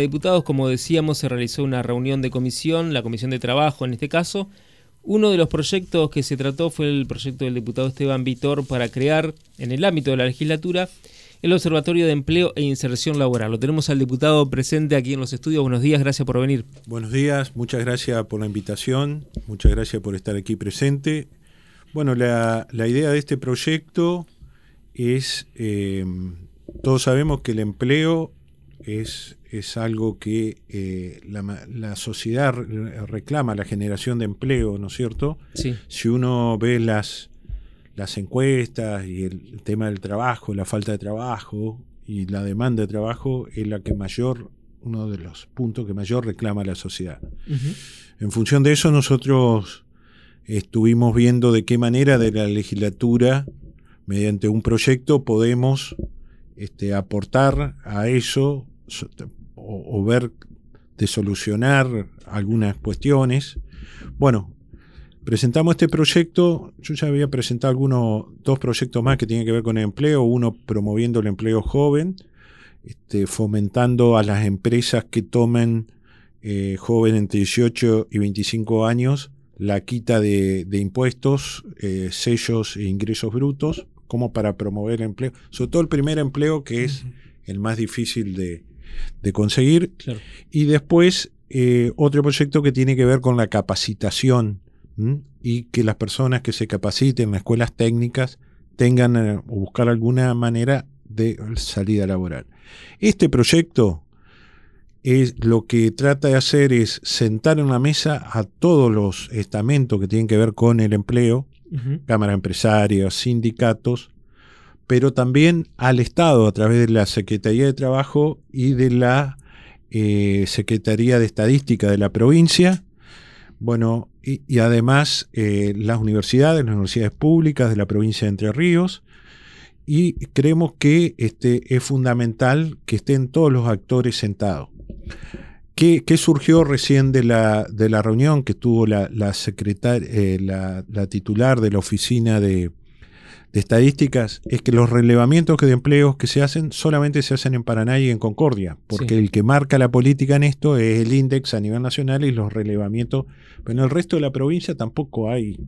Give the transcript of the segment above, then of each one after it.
Diputados, como decíamos, se realizó una reunión de comisión, la comisión de trabajo en este caso. Uno de los proyectos que se trató fue el proyecto del diputado Esteban Vitor para crear, en el ámbito de la legislatura, el Observatorio de Empleo e Inserción Laboral. Lo tenemos al diputado presente aquí en los estudios. Buenos días, gracias por venir. Buenos días, muchas gracias por la invitación, muchas gracias por estar aquí presente. Bueno, la, idea de este proyecto es, eh, todos sabemos que el empleo es, es algo que eh, la, sociedad reclama, la generación de empleo, ¿no es cierto? Sí. Si uno ve las, las encuestas y el, tema del trabajo, la falta de trabajo y la demanda de trabajo es la que mayor, uno de los puntos que mayor reclama la sociedad. En función de eso nosotros estuvimos viendo de qué manera de la legislatura, mediante un proyecto, podemos este, aportar a eso o, ver de solucionar algunas cuestiones. Bueno, presentamos este proyecto, yo ya había presentado algunos, dos proyectos más que tienen que ver con el empleo, uno promoviendo el empleo joven, este, fomentando a las empresas que tomen eh, jóvenes entre 18 y 25 años la quita de, impuestos, eh, sellos e ingresos brutos, como para promover el empleo, sobre todo el primer empleo que es el más difícil de, conseguir. Y después eh, otro proyecto que tiene que ver con la capacitación y que las personas que se capaciten en las escuelas técnicas tengan eh, o buscar alguna manera de salida laboral. Este proyecto es lo que trata de hacer es sentar en la mesa a todos los estamentos que tienen que ver con el empleo, cámaras empresarias, sindicatos, pero también al Estado a través de la Secretaría de Trabajo y de la eh, Secretaría de Estadística de la provincia, bueno, y, además eh, las universidades, las universidades públicas de la provincia de Entre Ríos, y creemos que este, es fundamental que estén todos los actores sentados. ¿Qué, surgió recién de la, de la reunión que tuvo la, la, eh, la titular de la oficina de, de estadísticas es que los relevamientos de empleos que se hacen solamente se hacen en Paraná y en Concordia, porque el que marca la política en esto es el índice a nivel nacional y los relevamientos, pero en el resto de la provincia tampoco hay.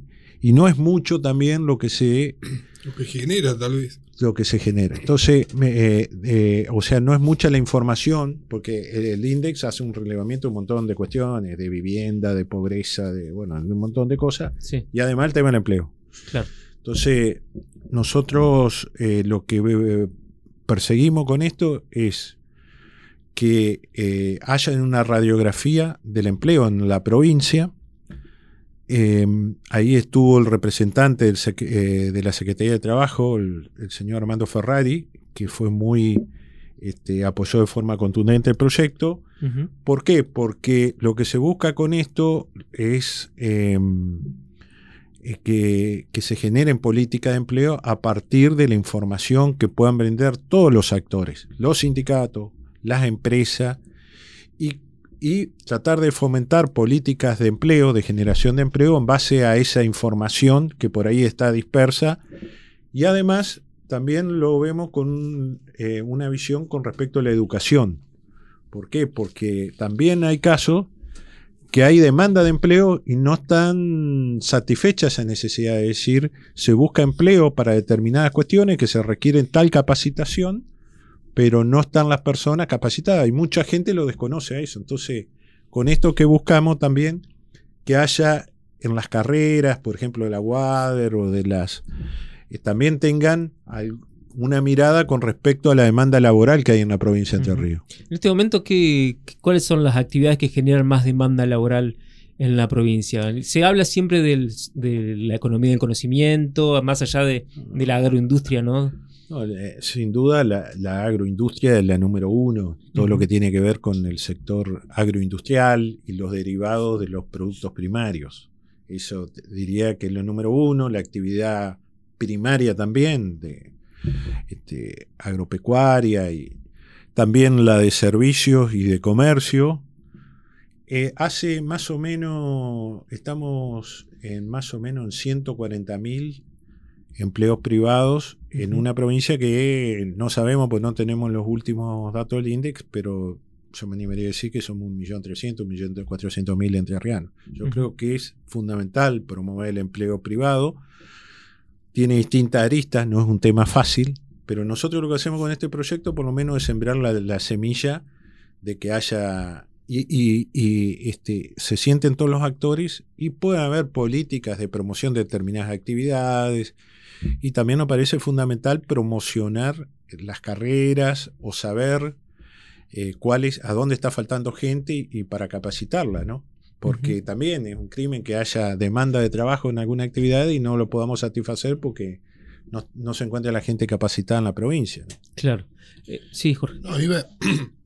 Y no es mucho también lo que se... Lo que genera, tal vez. Lo que se genera. Entonces, eh, eh, o sea, no es mucha la información, porque el índice hace un relevamiento de un montón de cuestiones, de vivienda, de pobreza, de, bueno, de un montón de cosas. Y además el tema del empleo. Claro. Entonces, nosotros eh, lo que eh, perseguimos con esto es que eh, haya una radiografía del empleo en la provincia. Em, ahí estuvo el representante de la Secretaría de Trabajo, el, señor Armando Ferrari, que fue muy este, apoyó de forma contundente el proyecto. ¿Por qué? Porque lo que se busca con esto es em, que, que, se genere en política de empleo a partir de la información que puedan brindar todos los actores, los sindicatos, las empresas, y, y, tratar de fomentar políticas de empleo, de generación de empleo en base a esa información que por ahí está dispersa. Y además también lo vemos con eh, una visión con respecto a la educación. ¿Por qué? Porque también hay casos que hay demanda de empleo y no están satisfechas esa necesidad. Es decir, se busca empleo para determinadas cuestiones que se requieren tal capacitación, pero no están las personas capacitadas. Y mucha gente lo desconoce a eso. Entonces, con esto que buscamos también, que haya en las carreras, por ejemplo, de la WADER o de las... Eh, también tengan una mirada con respecto a la demanda laboral que hay en la provincia de Entre Ríos. En este momento, ¿qué, ¿cuáles son las actividades que generan más demanda laboral en la provincia? Se habla siempre de la economía del conocimiento, más allá de, la agroindustria, ¿no? sin duda, la, agroindustria es la número uno, todo lo que tiene que ver con el sector agroindustrial y los derivados de los productos primarios. Eso diría que es lo número uno, la actividad primaria también de, este, agropecuaria y también la de servicios y de comercio. Eh, hace más o menos, estamos en más o menos en 140 mil empleos privados en una provincia que no sabemos, pues no tenemos los últimos datos del índice, pero yo me animaría a decir que somos un millón trescientos, un millón cuatrocientos mil entrerrianos. Yo creo que es fundamental promover el empleo privado. Tiene distintas aristas, no es un tema fácil, pero nosotros lo que hacemos con este proyecto por lo menos es sembrar la, semilla de que haya y, este, se sienten todos los actores y puede haber políticas de promoción de determinadas actividades. Y también nos parece fundamental promocionar las carreras o saber eh, a dónde está faltando gente y, para capacitarla, ¿no? Porque también es un crimen que haya demanda de trabajo en alguna actividad y no lo podamos satisfacer porque no, se encuentra la gente capacitada en la provincia. Claro. Eh, sí, Jorge. No, iba,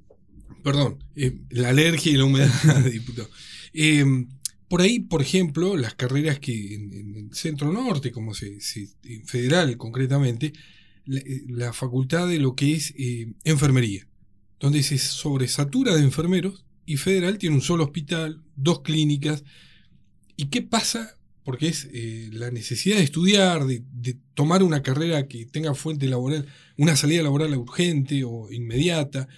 perdón, eh, la alergia y la humedad, diputado. Em, por ahí, por ejemplo, las carreras que en, el centro norte, como se, en federal concretamente, la, facultad de lo que es enfermería donde se sobresatura de enfermeros y Federal tiene un solo hospital, dos clínicas. ¿Y qué pasa? Porque es eh, la necesidad de estudiar, de, tomar una carrera que tenga fuente laboral, una salida laboral urgente o inmediata,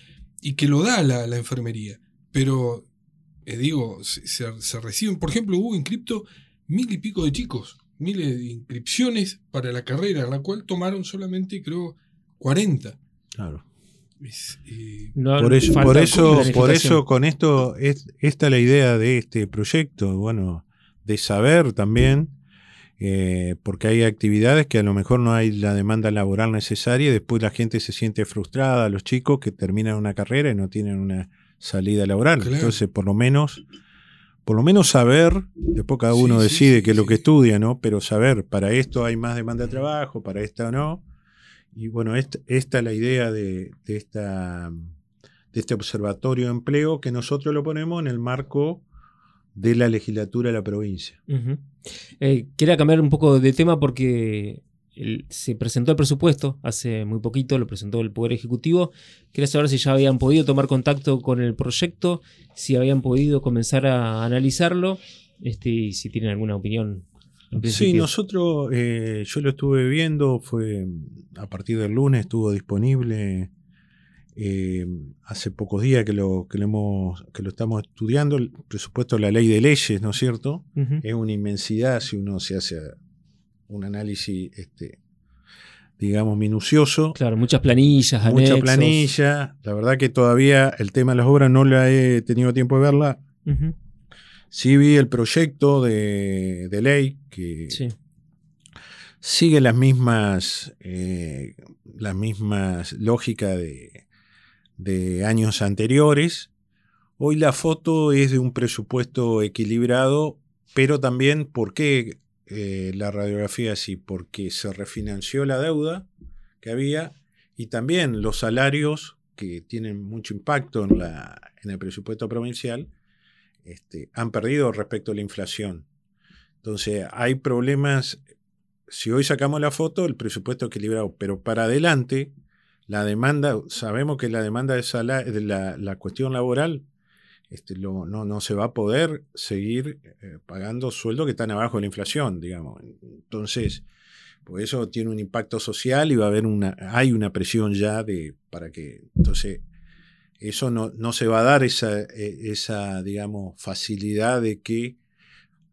y que lo da la, enfermería. Pero, eh, digo, se, reciben, por ejemplo, hubo inscripto mil y pico de chicos, miles de inscripciones para la carrera, la cual tomaron solamente, creo, 40. Claro por eso, por eso, por eso con esto, es, esta es la idea de este proyecto, bueno, de saber también, eh, porque hay actividades que a lo mejor no hay la demanda laboral necesaria y después la gente se siente frustrada, los chicos que terminan una carrera y no tienen una salida laboral. Entonces, por lo menos, por lo menos saber, después cada uno decide qué es lo que estudia, ¿no? Pero saber, para esto hay más demanda de trabajo, para esto no y bueno, esta, es la idea de, esta, de este observatorio de empleo que nosotros lo ponemos en el marco de la legislatura de la provincia. Eh, quería cambiar un poco de tema porque se presentó el presupuesto hace muy poquito, lo presentó el Poder Ejecutivo. Quería saber si ya habían podido tomar contacto con el proyecto, si habían podido comenzar a analizarlo este, y si tienen alguna opinión Sí, nosotros, eh, yo lo estuve viendo, fue a partir del lunes estuvo disponible. Eh, hace pocos días que lo, que lo, hemos, que lo estamos estudiando, el presupuesto de la ley de leyes, ¿no es cierto? Es una inmensidad si uno se hace un análisis, este, digamos, minucioso. Claro, muchas planillas, Mucha planilla. La verdad que todavía el tema de las obras no la he tenido tiempo de verla. Sí vi el proyecto de, ley que sigue las mismas, eh, las mismas lógicas de, años anteriores. Hoy la foto es de un presupuesto equilibrado, pero también ¿por qué eh, la radiografía así? Porque se refinanció la deuda que había y también los salarios que tienen mucho impacto en, la, en el presupuesto provincial este, han perdido respecto a la inflación. Entonces, hay problemas. Si hoy sacamos la foto, el presupuesto equilibrado, pero para adelante, la demanda, sabemos que la demanda de, la, cuestión laboral este, no, no, se va a poder seguir eh, pagando sueldos que están abajo de la inflación, digamos. Entonces, pues eso tiene un impacto social y va a haber una, hay una presión ya de, para que, entonces, eso no, no se va a dar esa, e, esa, digamos, facilidad de que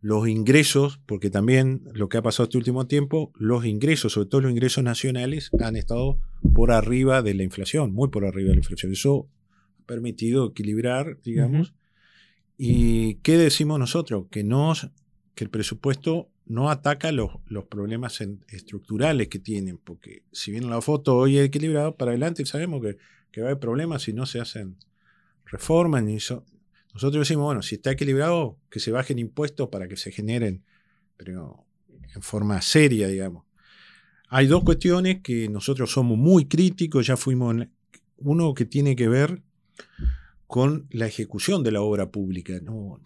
los ingresos, porque también lo que ha pasado este último tiempo, los ingresos, sobre todo los ingresos nacionales, han estado por arriba de la inflación, muy por arriba de la inflación. Eso ha permitido equilibrar, digamos. ¿Y qué decimos nosotros? Que, que el presupuesto no ataca los, los problemas estructurales que tienen, porque si bien la foto hoy es equilibrada, para adelante sabemos que que va a haber problemas si no se hacen reformas. Nosotros decimos, bueno, si está equilibrado, que se bajen impuestos para que se generen, pero en forma seria, digamos. Hay dos cuestiones que nosotros somos muy críticos, ya fuimos, uno que tiene que ver con la ejecución de la obra pública. ¿no?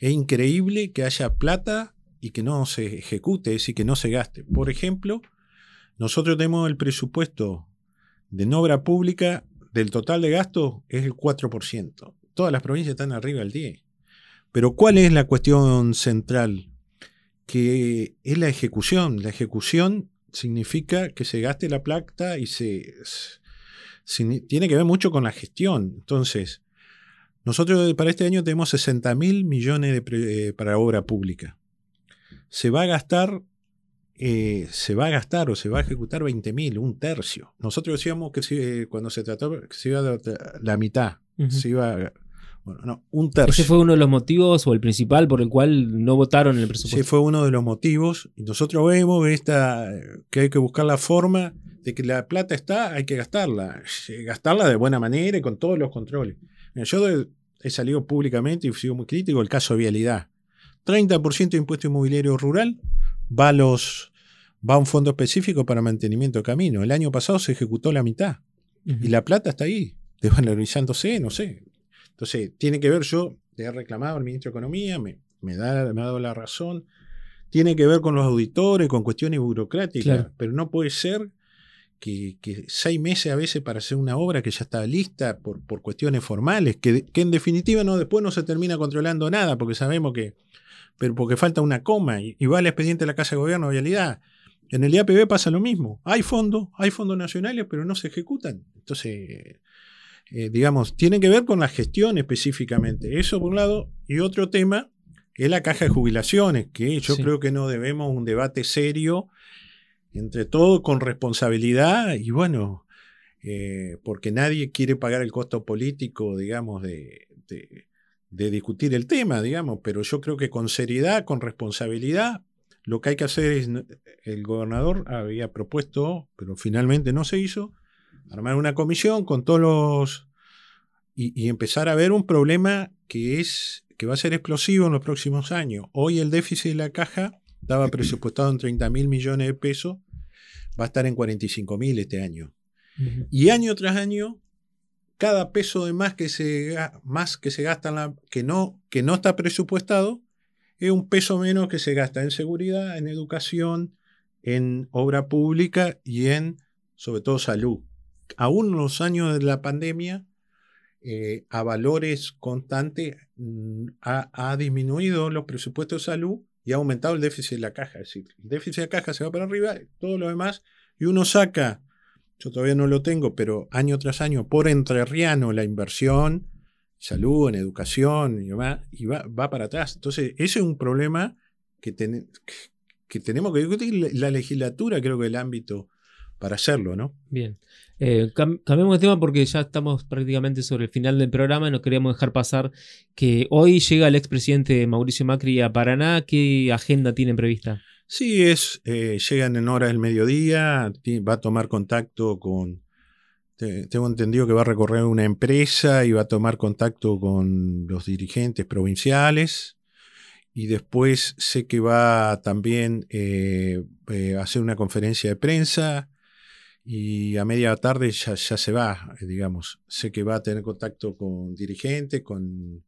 Es increíble que haya plata y que no se ejecute, es decir, que no se gaste. Por ejemplo, nosotros tenemos el presupuesto de obra pública del total de gasto es el 4%. Todas las provincias están arriba del 10%. Pero ¿cuál es la cuestión central? Que es la ejecución. La ejecución significa que se gaste la plata y se, tiene que ver mucho con la gestión. Entonces, Nosotros para este año tenemos 60 mil millones de para obra pública. Se va a gastar eh, se va a gastar o se va a ejecutar 20 mil, un tercio. Nosotros decíamos que cuando se trató, que se iba a la mitad, se iba bueno, no, un tercio. ¿Ese fue uno de los motivos o el principal por el cual no votaron en el presupuesto? Sí, fue uno de los motivos. Y nosotros vemos esta, que hay que buscar la forma de que la plata está, hay que gastarla. Gastarla de buena manera y con todos los controles. Yo he salido públicamente y sido muy crítico el caso de vialidad. 30% de impuesto inmobiliario rural va a los va a un fondo específico para mantenimiento de camino. El año pasado se ejecutó la mitad y la plata está ahí, desvalorizándose, no sé. Entonces, tiene que ver, yo le he reclamado al ministro de Economía, me, me, da, me ha dado la razón, tiene que ver con los auditores, con cuestiones burocráticas, pero no puede ser que, seis meses a veces para hacer una obra que ya está lista por, por cuestiones formales, que, que, en definitiva no, después no se termina controlando nada, porque sabemos que pero porque falta una coma y, va el expediente de la Casa de Gobierno de Vialidad. En el IAPB pasa lo mismo. Hay fondos, hay fondos nacionales, pero no se ejecutan. Entonces, eh, digamos, tiene que ver con la gestión específicamente. Eso por un lado. Y otro tema es la caja de jubilaciones, que yo creo que no debemos un debate serio, entre todo con responsabilidad y bueno, eh, porque nadie quiere pagar el costo político, digamos, de de discutir el tema, digamos, pero yo creo que con seriedad, con responsabilidad, lo que hay que hacer es, el gobernador había propuesto, pero finalmente no se hizo, armar una comisión con todos los... y, empezar a ver un problema que es que va a ser explosivo en los próximos años. Hoy el déficit de la caja estaba presupuestado en 30 mil millones de pesos, va a estar en 45 mil este año. Y año tras año cada peso de más que se, más que se gasta, en la, que, no, que no está presupuestado, es un peso menos que se gasta en seguridad, en educación, en obra pública y en, sobre todo, salud. Aún en los años de la pandemia, eh, a valores constantes, mm, ha, ha, disminuido los presupuestos de salud y ha aumentado el déficit de la caja. Es decir, el déficit de la caja se va para arriba, todo lo demás, y uno saca yo todavía no lo tengo, pero año tras año, por entrerriano, la inversión, salud, en educación, y, va, y va, va para atrás. Entonces, ese es un problema que, que tenemos que discutir. La legislatura creo que el ámbito para hacerlo, ¿no? Bien. Eh, cambiemos de tema porque ya estamos prácticamente sobre el final del programa y no queríamos dejar pasar que hoy llega el expresidente Mauricio Macri a Paraná. ¿Qué agenda tiene prevista? Sí, es, eh, llegan en hora del mediodía, va a tomar contacto con, tengo entendido que va a recorrer una empresa y va a tomar contacto con los dirigentes provinciales y después sé que va también eh, eh, a hacer una conferencia de prensa y a media tarde ya se va, digamos. Sé que va a tener contacto con dirigentes, con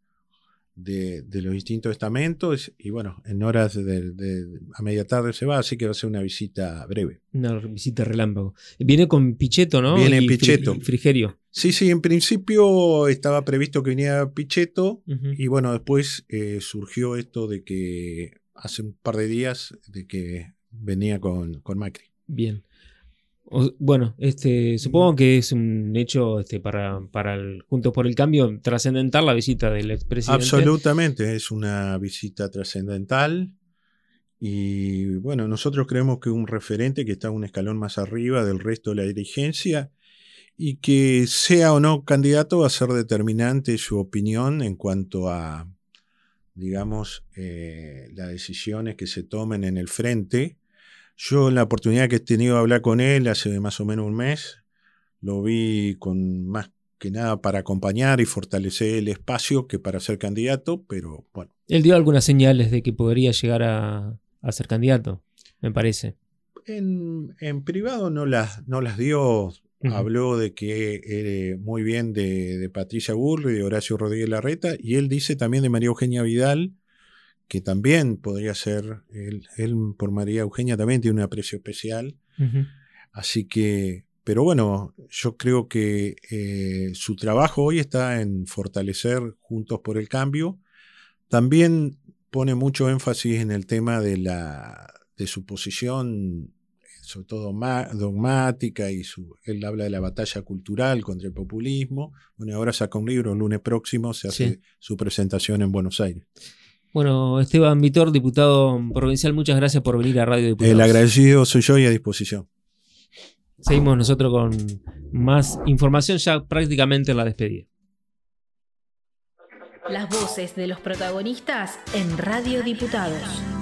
de, los distintos estamentos y bueno, en horas de, a media tarde se va, así que va a ser una visita breve. Una visita relámpago. Viene con Pichetto, ¿no? Viene Pichetto. Frigerio. Sí, sí, en principio estaba previsto que viniera Pichetto y bueno, después eh, surgió esto de que hace un par de días de que venía con, con Macri. Bien bueno, este, supongo que es un hecho este, para, para el Juntos por el Cambio trascendental la visita del expresidente. Absolutamente, es una visita trascendental. Y bueno, nosotros creemos que un referente que está un escalón más arriba del resto de la dirigencia y que sea o no candidato va a ser determinante su opinión en cuanto a, digamos, eh, las decisiones que se tomen en el frente yo en la oportunidad que he tenido de hablar con él hace más o menos un mes, lo vi con más que nada para acompañar y fortalecer el espacio que para ser candidato, pero bueno. Él dio algunas señales de que podría llegar a, ser candidato, me parece. En, privado no las, no las dio. Habló de que era muy bien de, de Patricia Burri, de Horacio Rodríguez Larreta, y él dice también de María Eugenia Vidal, que también podría ser, él, por María Eugenia también tiene un aprecio especial. Así que, pero bueno, yo creo que eh, su trabajo hoy está en fortalecer Juntos por el Cambio. También pone mucho énfasis en el tema de, la, de su posición sobre todo dogmática, y su, él habla de la batalla cultural contra el populismo. Bueno, ahora saca un libro, el lunes próximo se hace su presentación en Buenos Aires. Bueno, Esteban Vitor, diputado provincial, muchas gracias por venir a Radio Diputados. El agradecido soy yo y a disposición. Seguimos nosotros con más información ya prácticamente en la despedida. Las voces de los protagonistas en Radio Diputados.